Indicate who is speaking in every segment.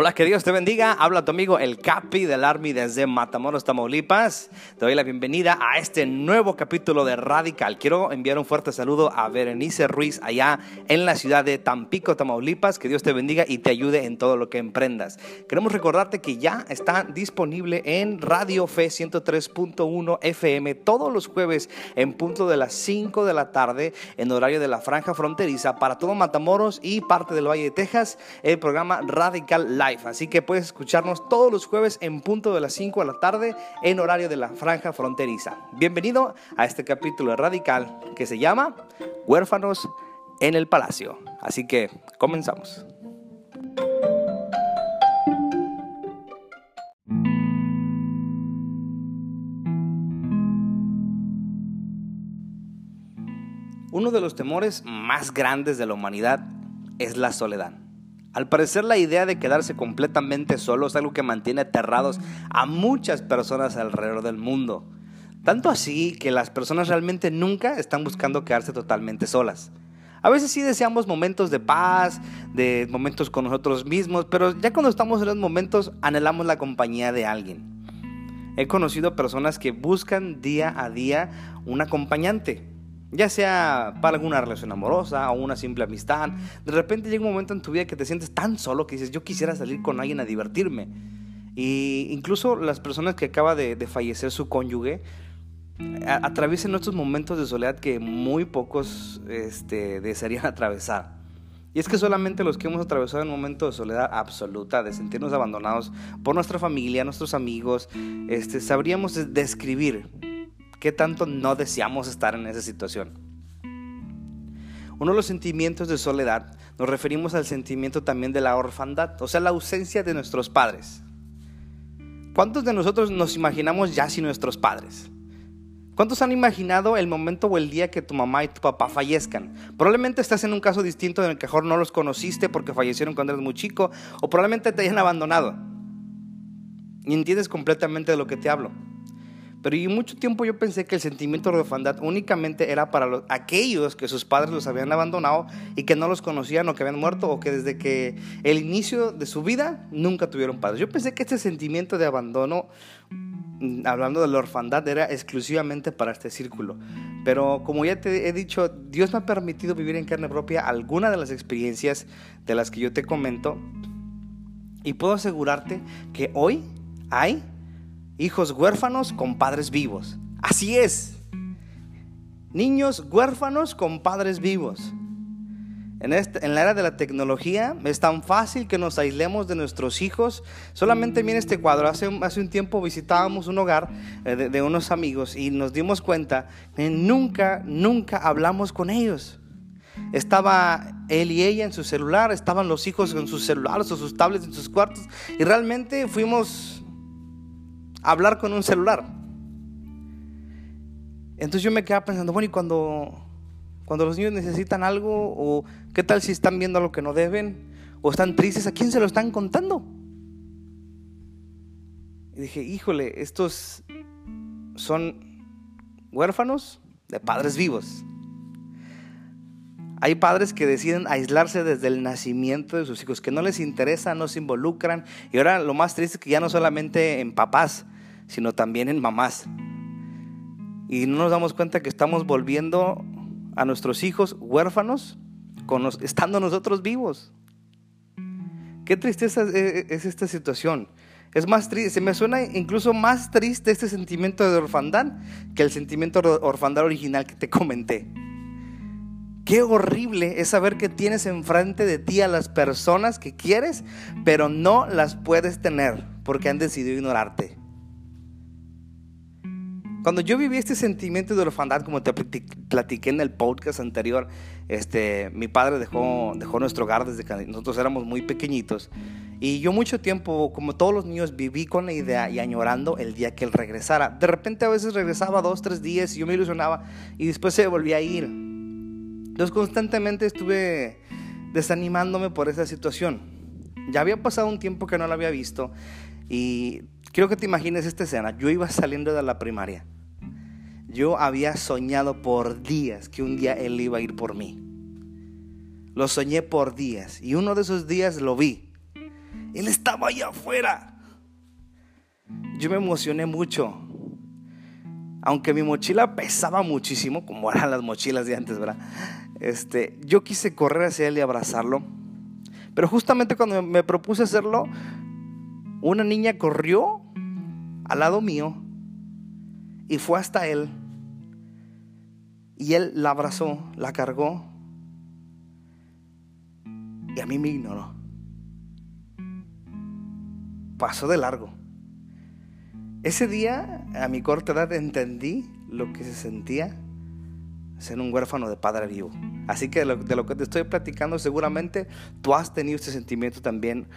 Speaker 1: Hola, que Dios te bendiga. Habla tu amigo el Capi del Army desde Matamoros, Tamaulipas. Te doy la bienvenida a este nuevo capítulo de Radical. Quiero enviar un fuerte saludo a Berenice Ruiz allá en la ciudad de Tampico, Tamaulipas. Que Dios te bendiga y te ayude en todo lo que emprendas. Queremos recordarte que ya está disponible en Radio Fe 103.1 FM todos los jueves en punto de las 5 de la tarde en horario de la franja fronteriza para todo Matamoros y parte del Valle de Texas. El programa Radical Así que puedes escucharnos todos los jueves en punto de las 5 de la tarde en horario de la franja fronteriza. Bienvenido a este capítulo radical que se llama Huérfanos en el Palacio. Así que comenzamos. Uno de los temores más grandes de la humanidad es la soledad. Al parecer la idea de quedarse completamente solo es algo que mantiene aterrados a muchas personas alrededor del mundo. Tanto así que las personas realmente nunca están buscando quedarse totalmente solas. A veces sí deseamos momentos de paz, de momentos con nosotros mismos, pero ya cuando estamos en los momentos anhelamos la compañía de alguien. He conocido personas que buscan día a día un acompañante, ya sea para alguna relación amorosa o una simple amistad, de repente llega un momento en tu vida que te sientes tan solo que dices, yo quisiera salir con alguien a divertirme. Y incluso las personas que acaba de, fallecer su cónyuge atraviesan estos momentos de soledad que muy pocos este, desearían atravesar. Y es que solamente los que hemos atravesado un momento de soledad absoluta, de sentirnos abandonados por nuestra familia, nuestros amigos, este, sabríamos describir ¿Qué tanto no deseamos estar en esa situación? Uno de los sentimientos de soledad nos referimos al sentimiento también de la orfandad, o sea, la ausencia de nuestros padres. ¿Cuántos de nosotros nos imaginamos ya sin nuestros padres? ¿Cuántos han imaginado el momento o el día que tu mamá y tu papá fallezcan? Probablemente estás en un caso distinto en el que mejor no los conociste porque fallecieron cuando eras muy chico o probablemente te hayan abandonado. Y entiendes completamente de lo que te hablo. Pero y mucho tiempo yo pensé que el sentimiento de orfandad únicamente era para los, aquellos que sus padres los habían abandonado y que no los conocían o que habían muerto o que desde que el inicio de su vida nunca tuvieron padres. Yo pensé que este sentimiento de abandono, mm, hablando de la orfandad, era exclusivamente para este círculo. Pero como ya te he dicho, Dios me ha permitido vivir en carne propia alguna de las experiencias de las que yo te comento y puedo asegurarte que hoy hay hijos huérfanos con padres vivos. Así es. Niños huérfanos con padres vivos. En, este, en, la era de la tecnología es tan fácil que nos aislemos de nuestros hijos. Solamente mira este cuadro. Hace, un tiempo visitábamos un hogar eh, de, de, unos amigos y nos dimos cuenta que nunca, nunca hablamos con ellos. Estaba él y ella en su celular, estaban los hijos con sus celulares o sus tablets en sus cuartos y realmente fuimos hablar con un celular. Entonces yo me quedaba pensando, bueno, y cuando, cuando los niños necesitan algo, o qué tal si están viendo algo que no deben, o están tristes, ¿a quién se lo están contando? Y dije, híjole, estos son huérfanos de padres vivos. Hay padres que deciden aislarse desde el nacimiento de sus hijos, que no les interesa, no se involucran. Y ahora lo más triste es que ya no solamente en papás, sino también en mamás. Y no nos damos cuenta que estamos volviendo a nuestros hijos huérfanos con estando nosotros vivos. Qué tristeza es, esta situación. Es más triste, se me suena incluso más triste este sentimiento de orfandad que el sentimiento de orfandad original que te comenté. Qué horrible es saber que tienes enfrente de ti a las personas que quieres, pero no las puedes tener porque han decidido ignorarte. Cuando yo viví este sentimiento de orfandad, como te platiqué en el podcast anterior, este, mi padre dejó, dejó nuestro hogar desde que nosotros éramos muy pequeñitos. Y yo mucho tiempo, como todos los niños, viví con la idea y añorando el día que él regresara. De repente a veces regresaba dos, tres días y yo me ilusionaba y después se volvía a ir. Entonces constantemente estuve desanimándome por esa situación. Ya había pasado un tiempo que no lo había visto y quiero que te imagines esta escena. Yo iba saliendo de la primaria. Yo había soñado por días que un día Él iba a ir por mí. Lo soñé por días y uno de esos días lo vi. Él estaba allá afuera. Yo me emocioné mucho. Aunque mi mochila pesaba muchísimo, como eran las mochilas de antes, ¿verdad? Este, yo quise correr hacia él y abrazarlo. Pero justamente cuando me propuse hacerlo, una niña corrió al lado mío y fue hasta él. Y él la abrazó, la cargó y a mí me ignoró. Pasó de largo. Ese día, a mi corta edad, entendí lo que se sentía ser un huérfano de padre vivo. Así que de lo, que te estoy platicando, seguramente tú has tenido este sentimiento también.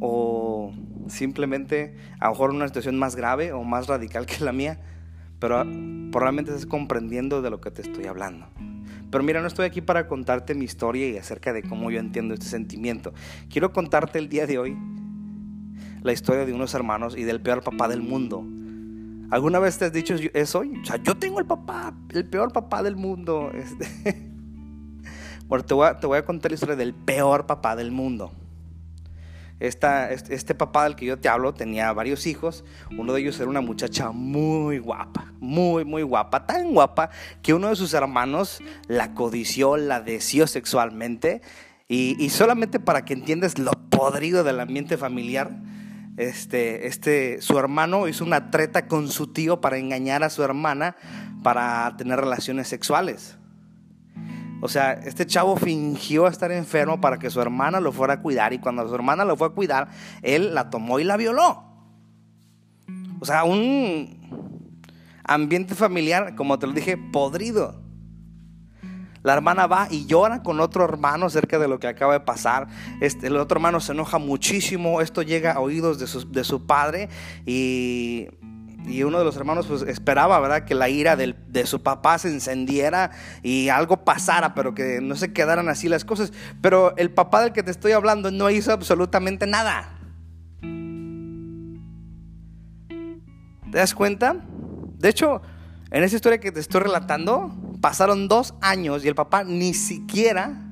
Speaker 1: O simplemente, a lo mejor una situación más grave o más radical que la mía, pero probablemente estás comprendiendo de lo que te estoy hablando. Pero mira, no estoy aquí para contarte mi historia y acerca de cómo yo entiendo este sentimiento. Quiero contarte el día de hoy la historia de unos hermanos y del peor papá del mundo. ¿Alguna vez te has dicho eso? O sea, yo tengo el papá, el peor papá del mundo. Este. Bueno, te voy, a, contar la historia del peor papá del mundo. Esta, este papá del que yo te hablo tenía varios hijos. Uno de ellos era una muchacha muy guapa, muy, muy guapa, tan guapa que uno de sus hermanos la codició, la deseó sexualmente. Y, y solamente para que entiendas lo podrido del ambiente familiar, este, este, su hermano hizo una treta con su tío para engañar a su hermana para tener relaciones sexuales. O sea, este chavo fingió estar enfermo para que su hermana lo fuera a cuidar y cuando su hermana lo fue a cuidar, él la tomó y la violó. O sea, un ambiente familiar, como te lo dije, podrido. La hermana va y llora con otro hermano acerca de lo que acaba de pasar. Este, el otro hermano se enoja muchísimo. Esto llega a oídos de su, de su padre y y uno de los hermanos pues esperaba, ¿verdad? Que la ira de su papá se encendiera y algo pasara, pero que no se quedaran así las cosas. Pero el papá del que te estoy hablando no hizo absolutamente nada. ¿Te das cuenta? De hecho, en esa historia que te estoy relatando, pasaron dos años y el papá ni siquiera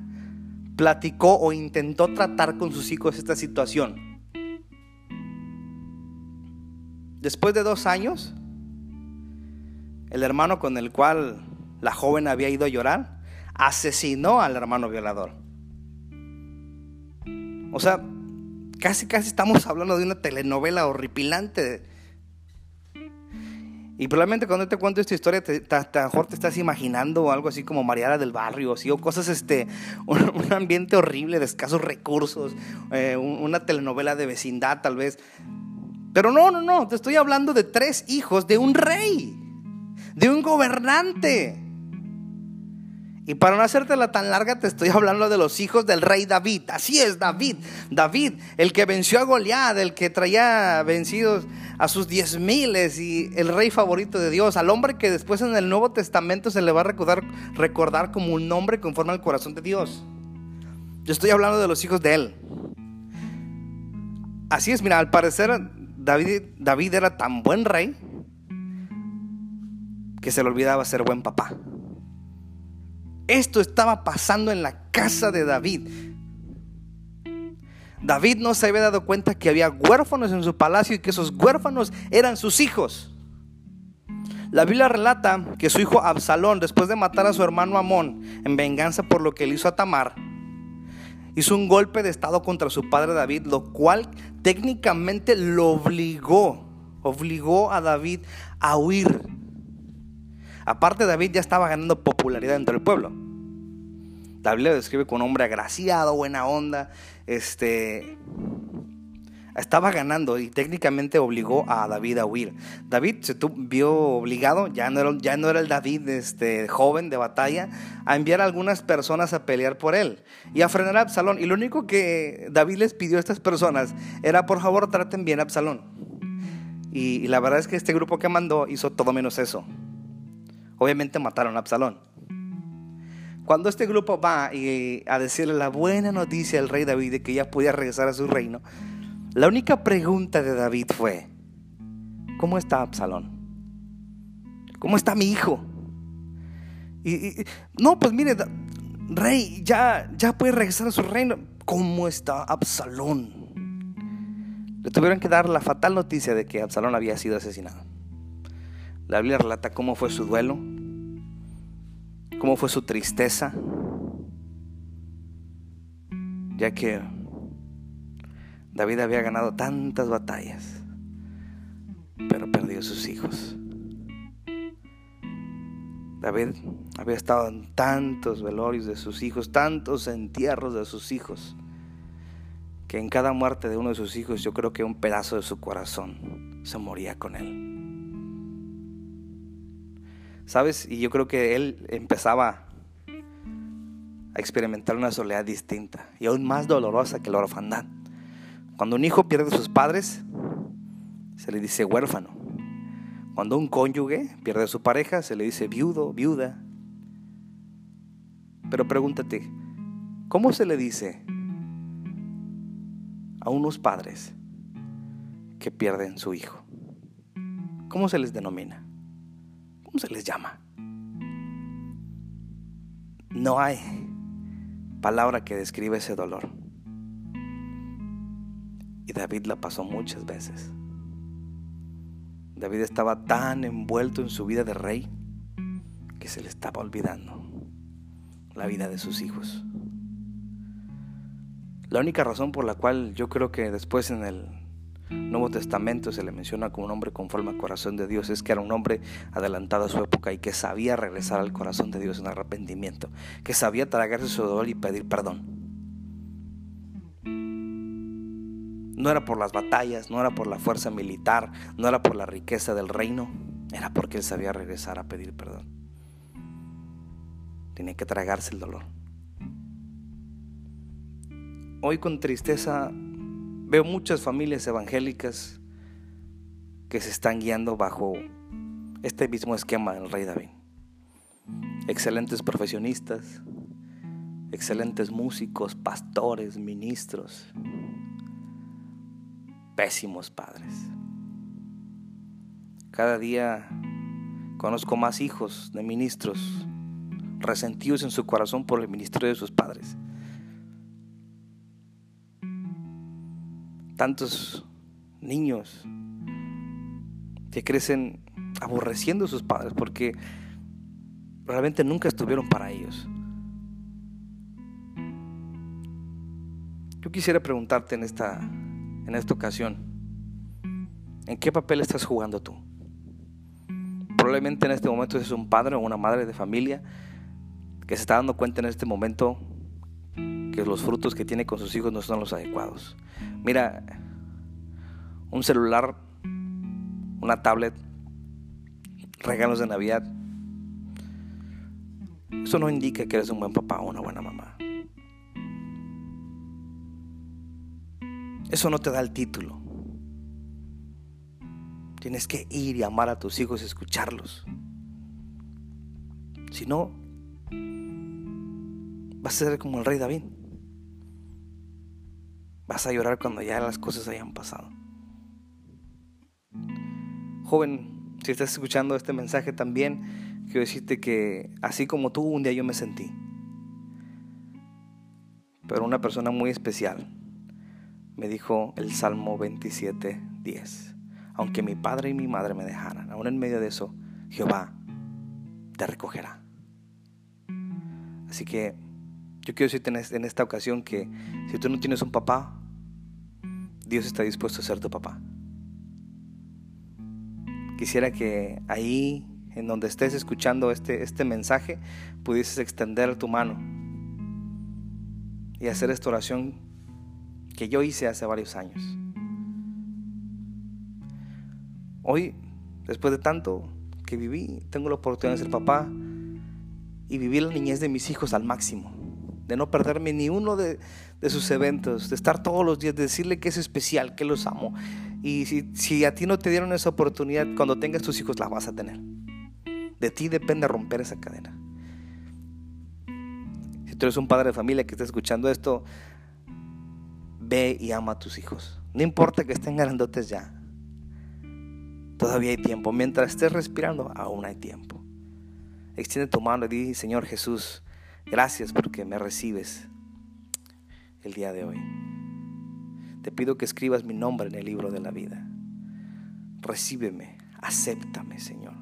Speaker 1: platicó o intentó tratar con sus hijos esta situación. Después de dos años, el hermano con el cual la joven había ido a llorar asesinó al hermano violador. O sea, casi casi estamos hablando de una telenovela horripilante. Y probablemente cuando te cuento esta historia, te, mejor te estás imaginando algo así como Mariana del Barrio, o cosas, este, un, ambiente horrible de escasos recursos, eh, una telenovela de vecindad tal vez. Pero no, no, no, te estoy hablando de tres hijos de un rey, de un gobernante. Y para no hacértela tan larga, te estoy hablando de los hijos del rey David. Así es, David. David, el que venció a Goliat, el que traía vencidos a sus diez miles y el rey favorito de Dios, al hombre que después en el Nuevo Testamento se le va a recordar, como un nombre conforme al corazón de Dios. Yo estoy hablando de los hijos de él. Así es, mira, al parecer David era tan buen rey que se le olvidaba ser buen papá. Esto estaba pasando en la casa de David. David no se había dado cuenta que había huérfanos en su palacio y que esos huérfanos eran sus hijos. La Biblia relata que su hijo Absalón, después de matar a su hermano Amón en venganza por lo que le hizo a Tamar, hizo un golpe de estado contra su padre David, lo cual técnicamente lo obligó, obligó a David a huir. Aparte David ya estaba ganando popularidad entre el pueblo. David lo describe como un hombre agraciado, buena onda, este estaba ganando y técnicamente obligó a David a huir. David se vio obligado, ya no, era, ya no era el David este, joven de batalla, a enviar a algunas personas a pelear por él y a frenar a Absalón. Y lo único que David les pidió a estas personas era, por favor, traten bien a Absalón. Y la verdad es que este grupo que mandó hizo todo menos eso. Obviamente mataron a Absalón. Cuando este grupo va y a decirle la buena noticia al rey David de que ya podía regresar a su reino, la única pregunta de David fue, ¿cómo está Absalón? ¿Cómo está mi hijo? Y, no, pues mire, rey, ya, ya puede regresar a su reino. ¿Cómo está Absalón? Le tuvieron que dar la fatal noticia de que Absalón había sido asesinado. La Biblia relata cómo fue su duelo, cómo fue su tristeza, ya que David había ganado tantas batallas, pero perdió sus hijos. David había estado en tantos velorios de sus hijos, tantos entierros de sus hijos, que en cada muerte de uno de sus hijos yo creo que un pedazo de su corazón se moría con él. ¿Sabes? Y yo creo que él empezaba a experimentar una soledad distinta y aún más dolorosa que la orfandad. Cuando un hijo pierde a sus padres, se le dice huérfano. Cuando un cónyuge pierde a su pareja, se le dice viudo, viuda. Pero pregúntate, ¿cómo se le dice a unos padres que pierden su hijo? ¿Cómo se les denomina? ¿Cómo se les llama? No hay palabra que describe ese dolor. Y David la pasó muchas veces. David estaba tan envuelto en su vida de rey que se le estaba olvidando la vida de sus hijos. La única razón por la cual yo creo que después en el Nuevo Testamento se le menciona como un hombre conforme al corazón de Dios es que era un hombre adelantado a su época y que sabía regresar al corazón de Dios en arrepentimiento, que sabía tragarse su dolor y pedir perdón. No era por las batallas, no era por la fuerza militar, no era por la riqueza del reino, era porque él sabía regresar a pedir perdón. Tenía que tragarse el dolor. Hoy con tristeza veo muchas familias evangélicas que se están guiando bajo este mismo esquema del rey David. Excelentes profesionistas, excelentes músicos, pastores, ministros, pésimos padres. Cada día conozco más hijos de ministros resentidos en su corazón por el ministerio de sus padres. Tantos niños que crecen aborreciendo a sus padres porque realmente nunca estuvieron para ellos. Yo quisiera preguntarte en esta en esta ocasión, ¿en qué papel estás jugando tú? Probablemente en este momento es un padre o una madre de familia que se está dando cuenta en este momento que los frutos que tiene con sus hijos no son los adecuados. Mira, un celular, una tablet, regalos de Navidad, eso no indica que eres un buen papá o una buena mamá. Eso no te da el título. Tienes que ir y amar a tus hijos y escucharlos. Si no, vas a ser como el rey David. Vas a llorar cuando ya las cosas hayan pasado. Joven, si estás escuchando este mensaje también, quiero decirte que así como tú, un día yo me sentí. Pero una persona muy especial me dijo el Salmo 27, 10. Aunque mi padre y mi madre me dejaran, aún en medio de eso, Jehová te recogerá. Así que yo quiero decirte en esta ocasión que si tú no tienes un papá, Dios está dispuesto a ser tu papá. Quisiera que ahí, en donde estés escuchando este, este mensaje, pudieses extender tu mano y hacer esta oración que yo hice hace varios años. Hoy, después de tanto que viví, tengo la oportunidad de ser papá y vivir la niñez de mis hijos al máximo, de no perderme ni uno de, sus eventos, de estar todos los días, de decirle que es especial, que los amo. Y si, si a ti no te dieron esa oportunidad, cuando tengas tus hijos la vas a tener. De ti depende romper esa cadena. Si tú eres un padre de familia que está escuchando esto, ve y ama a tus hijos. No importa que estén grandotes ya. Todavía hay tiempo. Mientras estés respirando, aún hay tiempo. Extiende tu mano y di, Señor Jesús, gracias porque me recibes. el día de hoy. Te pido que escribas mi nombre en el libro de la vida. Recíbeme, acéptame, Señor.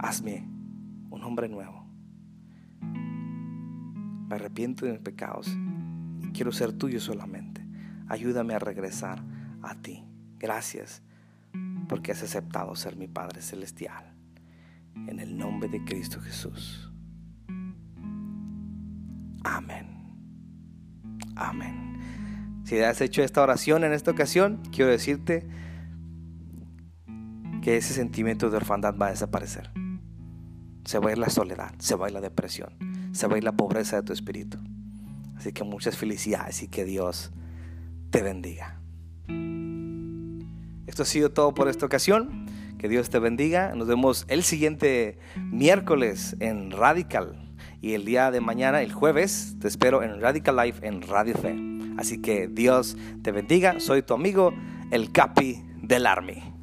Speaker 1: Hazme un hombre nuevo. Me arrepiento de mis pecados y quiero ser tuyo solamente. Ayúdame a regresar a ti. Gracias porque has aceptado ser mi Padre Celestial. En el nombre de Cristo Jesús. Amén. Amén. Si has hecho esta oración en esta ocasión, quiero decirte que ese sentimiento de orfandad va a desaparecer. Se va a ir la soledad, se va a ir la depresión, se va a ir la pobreza de tu espíritu. Así que muchas felicidades y que Dios te bendiga. Esto ha sido todo por esta ocasión. Que Dios te bendiga. Nos vemos el siguiente miércoles en Radical. Y el día de mañana, el jueves, te espero en Radical Life en Radio Fe. Así que Dios te bendiga. Soy tu amigo, el Capi del Army.